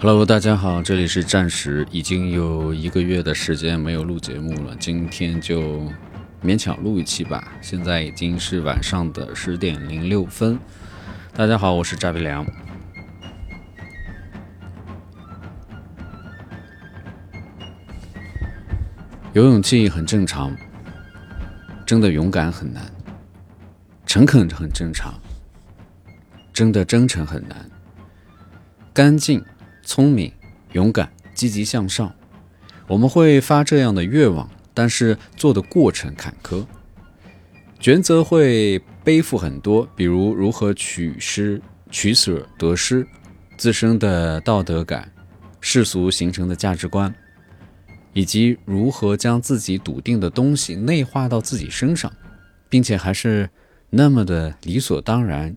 Hello，大家好，这里是暂时，已经有一个月的时间没有录节目了，今天就勉强录一期吧。现在已经是晚上的十点零六分。大家好，我是扎比良。有勇气很正常，真的勇敢很难；诚恳很正常，真的真诚很难。干净、聪明、勇敢、积极向上，我们会发这样的愿望，但是做的过程坎坷，抉择会背负很多，比如如何取失、取舍、得失，自身的道德感、世俗形成的价值观。以及如何将自己笃定的东西内化到自己身上，并且还是那么的理所当然、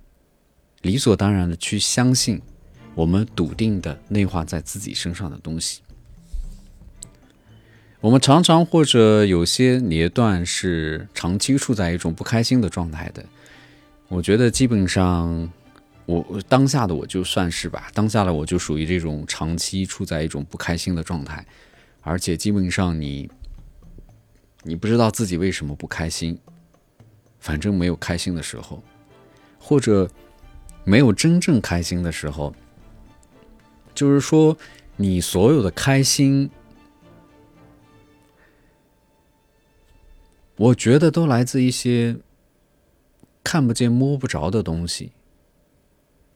理所当然的去相信我们笃定的内化在自己身上的东西。我们常常或者有些年段是长期处在一种不开心的状态的。我觉得基本上，我当下的我就算是吧，当下的我就属于这种长期处在一种不开心的状态。而且基本上你，你不知道自己为什么不开心，反正没有开心的时候，或者没有真正开心的时候，就是说你所有的开心，我觉得都来自一些看不见摸不着的东西，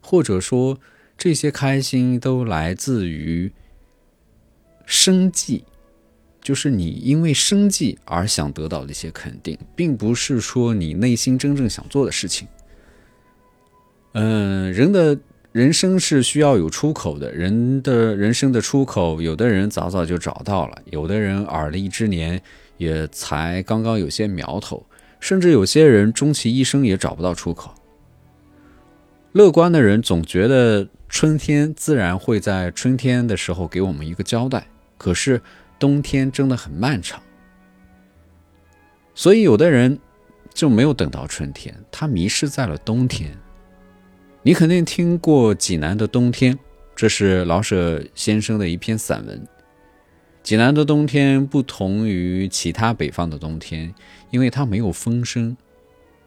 或者说这些开心都来自于。生计，就是你因为生计而想得到的一些肯定，并不是说你内心真正想做的事情。嗯，人的人生是需要有出口的，人的人生的出口，有的人早早就找到了，有的人耳立之年也才刚刚有些苗头，甚至有些人终其一生也找不到出口。乐观的人总觉得春天自然会在春天的时候给我们一个交代。可是冬天真的很漫长，所以有的人就没有等到春天，他迷失在了冬天。你肯定听过济南的冬天，这是老舍先生的一篇散文。济南的冬天不同于其他北方的冬天，因为它没有风声，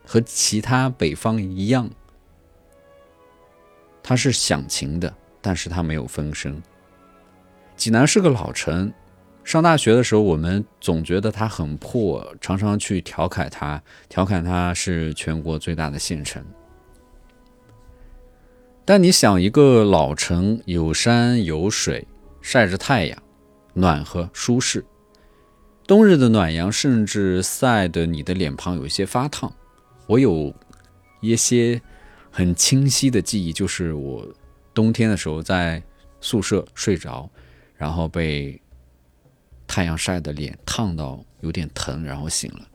和其他北方一样，它是响晴的，但是它没有风声。济南是个老城，上大学的时候，我们总觉得它很破，常常去调侃它，调侃它是全国最大的县城。但你想，一个老城有山有水，晒着太阳，暖和舒适，冬日的暖阳甚至晒得你的脸庞有一些发烫。我有一些很清晰的记忆，就是我冬天的时候在宿舍睡着。然后被太阳晒的脸烫到有点疼，然后醒了。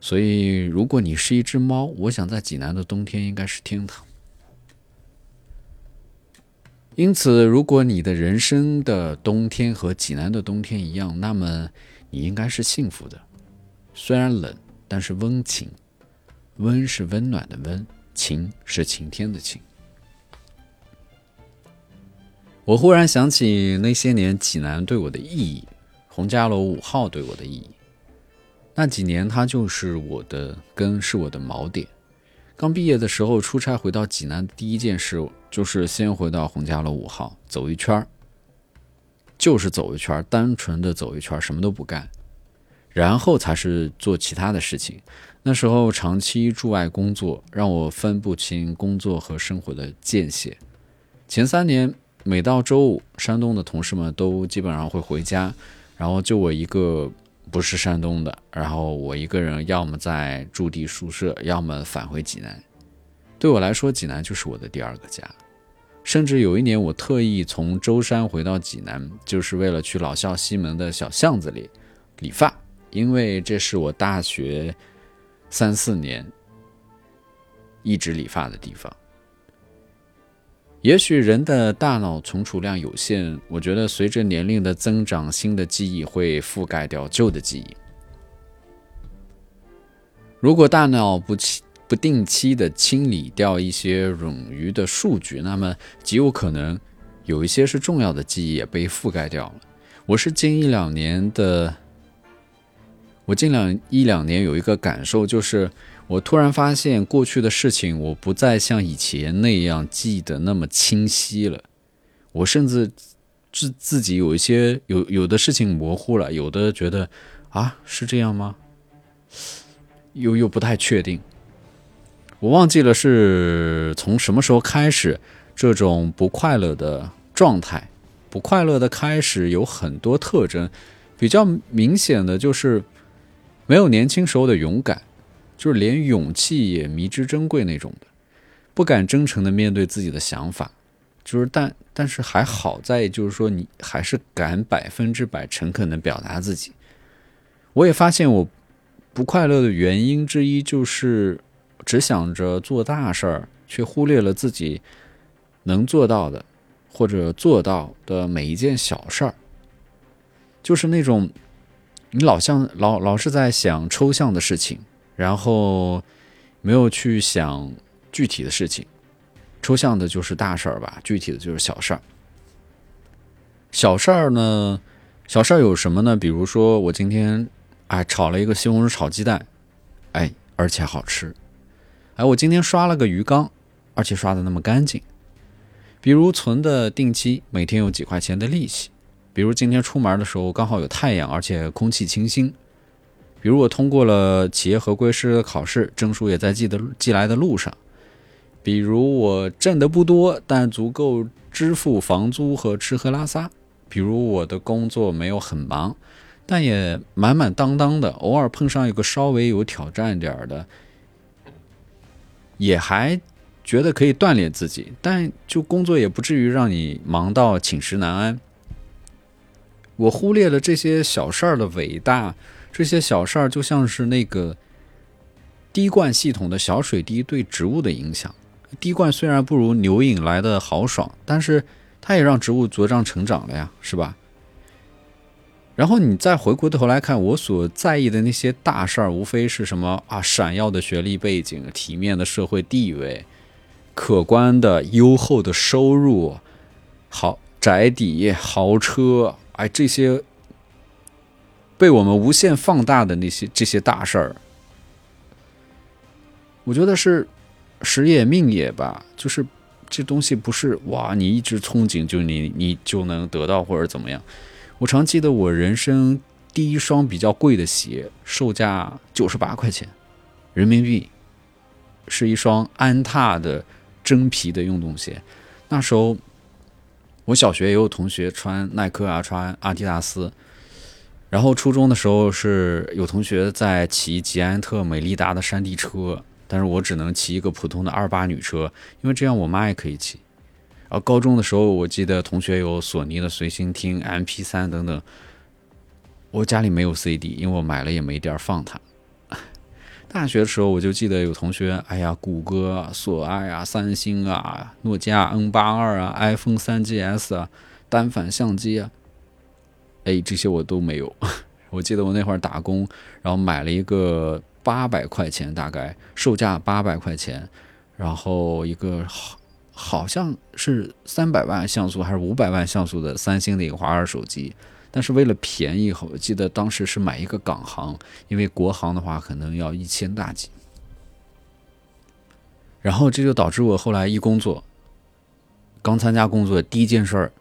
所以，如果你是一只猫，我想在济南的冬天应该是天堂。因此，如果你的人生的冬天和济南的冬天一样，那么你应该是幸福的。虽然冷，但是温情。温是温暖的温，晴是晴天的晴。我忽然想起那些年济南对我的意义，洪家楼五号对我的意义。那几年，它就是我的根，是我的锚点。刚毕业的时候出差回到济南，第一件事就是先回到洪家楼五号走一圈儿就是走一圈儿单纯的走一圈儿什么都不干，然后才是做其他的事情。那时候长期驻外工作，让我分不清工作和生活的界限。前三年。每到周五，山东的同事们都基本上会回家，然后就我一个不是山东的，然后我一个人要么在驻地宿舍，要么返回济南。对我来说，济南就是我的第二个家。甚至有一年，我特意从舟山回到济南，就是为了去老校西门的小巷子里理发，因为这是我大学三四年一直理发的地方。也许人的大脑存储量有限，我觉得随着年龄的增长，新的记忆会覆盖掉旧的记忆。如果大脑不期不定期的清理掉一些冗余的数据，那么极有可能有一些是重要的记忆也被覆盖掉了。我是近一两年的，我近两一两年有一个感受，就是我突然发现过去的事情，我不再像以前那样记得那么清晰了。我甚至自自己有一些有有的事情模糊了，有的觉得啊是这样吗？又又不太确定。我忘记了是从什么时候开始，这种不快乐的状态。不快乐的开始有很多特征，比较明显的就是没有年轻时候的勇敢，就是连勇气也迷之珍贵那种的，不敢真诚的面对自己的想法，就是但但是还好在就是说你还是敢百分之百诚恳的表达自己。我也发现我不快乐的原因之一就是只想着做大事儿，却忽略了自己能做到的。或者做到的每一件小事儿，就是那种你老像老老是在想抽象的事情，然后没有去想具体的事情。抽象的就是大事儿吧，具体的就是小事儿。小事儿呢，小事儿有什么呢？比如说我今天哎炒了一个西红柿炒鸡蛋，哎而且好吃。哎，我今天刷了个鱼缸，而且刷的那么干净。比如存的定期每天有几块钱的利息，比如今天出门的时候刚好有太阳，而且空气清新。比如我通过了企业合规师的考试，证书也在寄的寄来的路上。比如我挣的不多，但足够支付房租和吃喝拉撒。比如我的工作没有很忙，但也满满当当的。偶尔碰上一个稍微有挑战点儿的，也还。觉得可以锻炼自己，但就工作也不至于让你忙到寝食难安。我忽略了这些小事儿的伟大，这些小事儿就像是那个滴灌系统的小水滴对植物的影响。滴灌虽然不如牛饮来的豪爽，但是它也让植物茁壮成长了呀，是吧？然后你再回过头来看，我所在意的那些大事儿，无非是什么啊，闪耀的学历背景，体面的社会地位。可观的优厚的收入，好宅邸、豪车，哎，这些被我们无限放大的那些这些大事儿，我觉得是时也命也吧。就是这东西不是哇，你一直憧憬就你你就能得到或者怎么样。我常记得我人生第一双比较贵的鞋，售价九十八块钱人民币，是一双安踏的。真皮的运动鞋，那时候我小学也有同学穿耐克啊，穿阿迪达斯。然后初中的时候是有同学在骑捷安特、美利达的山地车，但是我只能骑一个普通的二八女车，因为这样我妈也可以骑。然后高中的时候，我记得同学有索尼的随心听、MP 三等等，我家里没有 CD，因为我买了也没地儿放它。大学的时候，我就记得有同学，哎呀，谷歌、索爱啊、三星啊、诺基亚 N 八二啊、iPhone 三 GS 啊、单反相机啊，哎，这些我都没有。我记得我那会儿打工，然后买了一个八百块钱，大概售价八百块钱，然后一个好好像是三百万像素还是五百万像素的三星的一个华为手机。但是为了便宜，我记得当时是买一个港行，因为国行的话可能要一千大几。然后这就导致我后来一工作，刚参加工作第一件事儿，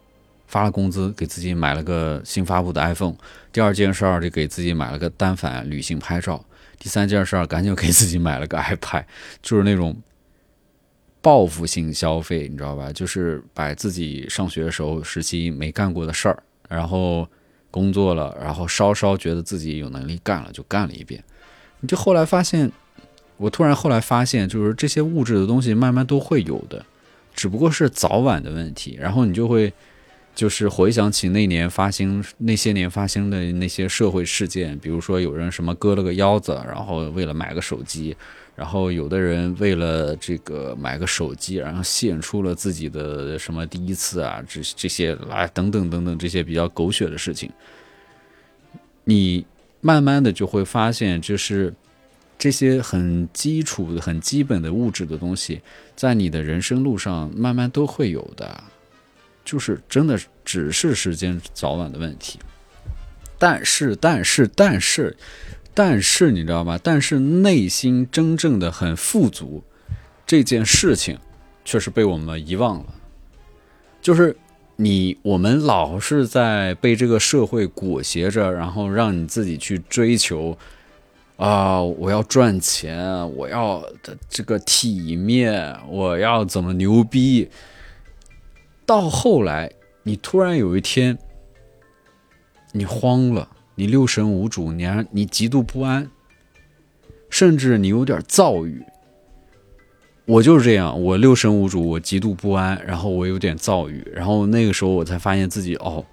发了工资给自己买了个新发布的 iPhone；第二件事儿就给自己买了个单反旅行拍照；第三件事儿赶紧给自己买了个 iPad，就是那种报复性消费，你知道吧？就是把自己上学的时候时期没干过的事儿，然后。工作了，然后稍稍觉得自己有能力干了，就干了一遍。你就后来发现，我突然后来发现，就是这些物质的东西慢慢都会有的，只不过是早晚的问题。然后你就会，就是回想起那年发生那些年发生的那些社会事件，比如说有人什么割了个腰子，然后为了买个手机。然后有的人为了这个买个手机，然后献出了自己的什么第一次啊，这这些来等等等等这些比较狗血的事情，你慢慢的就会发现，就是这些很基础、很基本的物质的东西，在你的人生路上慢慢都会有的。就是真的只是时间早晚的问题。但是，但是，但是，但是，你知道吗？但是内心真正的很富足这件事情，却是被我们遗忘了。就是你，我们老是在被这个社会裹挟着，然后让你自己去追求啊！我要赚钱，我要的这个体面，我要怎么牛逼？到后来，你突然有一天。你慌了，你六神无主，你你极度不安，甚至你有点躁郁。我就是这样，我六神无主，我极度不安，然后我有点躁郁，然后那个时候我才发现自己哦，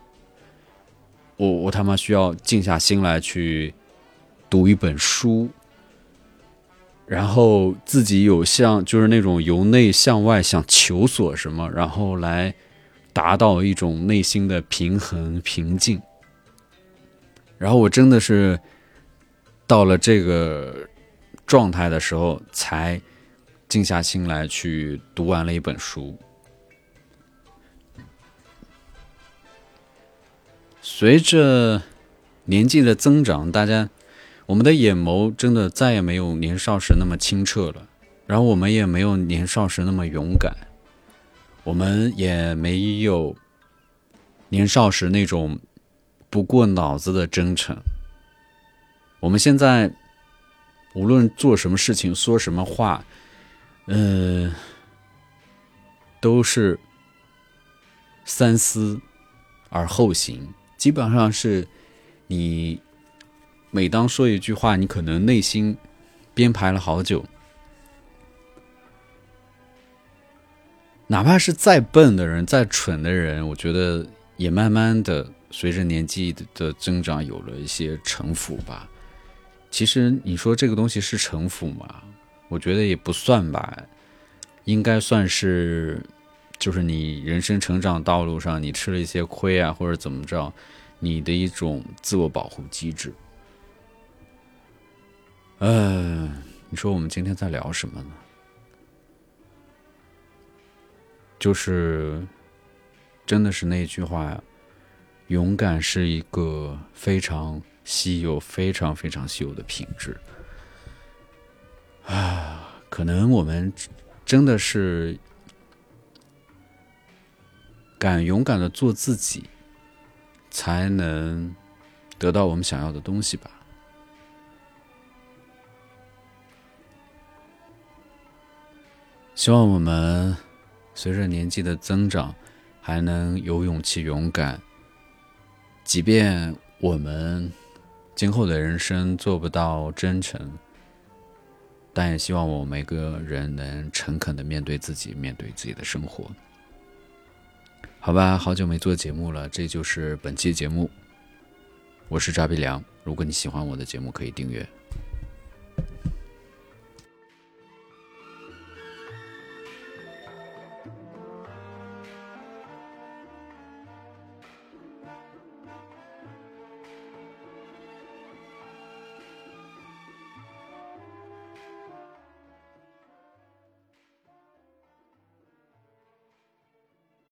我我他妈需要静下心来去读一本书，然后自己有像就是那种由内向外想求索什么，然后来达到一种内心的平衡平静。然后我真的是到了这个状态的时候，才静下心来去读完了一本书。随着年纪的增长，大家我们的眼眸真的再也没有年少时那么清澈了，然后我们也没有年少时那么勇敢，我们也没有年少时那种。不过脑子的真诚。我们现在无论做什么事情、说什么话，嗯，都是三思而后行。基本上是你每当说一句话，你可能内心编排了好久，哪怕是再笨的人、再蠢的人，我觉得也慢慢的。随着年纪的增长，有了一些城府吧。其实你说这个东西是城府吗？我觉得也不算吧，应该算是，就是你人生成长道路上你吃了一些亏啊，或者怎么着，你的一种自我保护机制。嗯，你说我们今天在聊什么呢？就是，真的是那句话呀。勇敢是一个非常稀有、非常非常稀有的品质啊！可能我们真的是敢勇敢的做自己，才能得到我们想要的东西吧。希望我们随着年纪的增长，还能有勇气、勇敢。即便我们今后的人生做不到真诚，但也希望我们每个人能诚恳的面对自己，面对自己的生活。好吧，好久没做节目了，这就是本期节目。我是扎比良，如果你喜欢我的节目，可以订阅。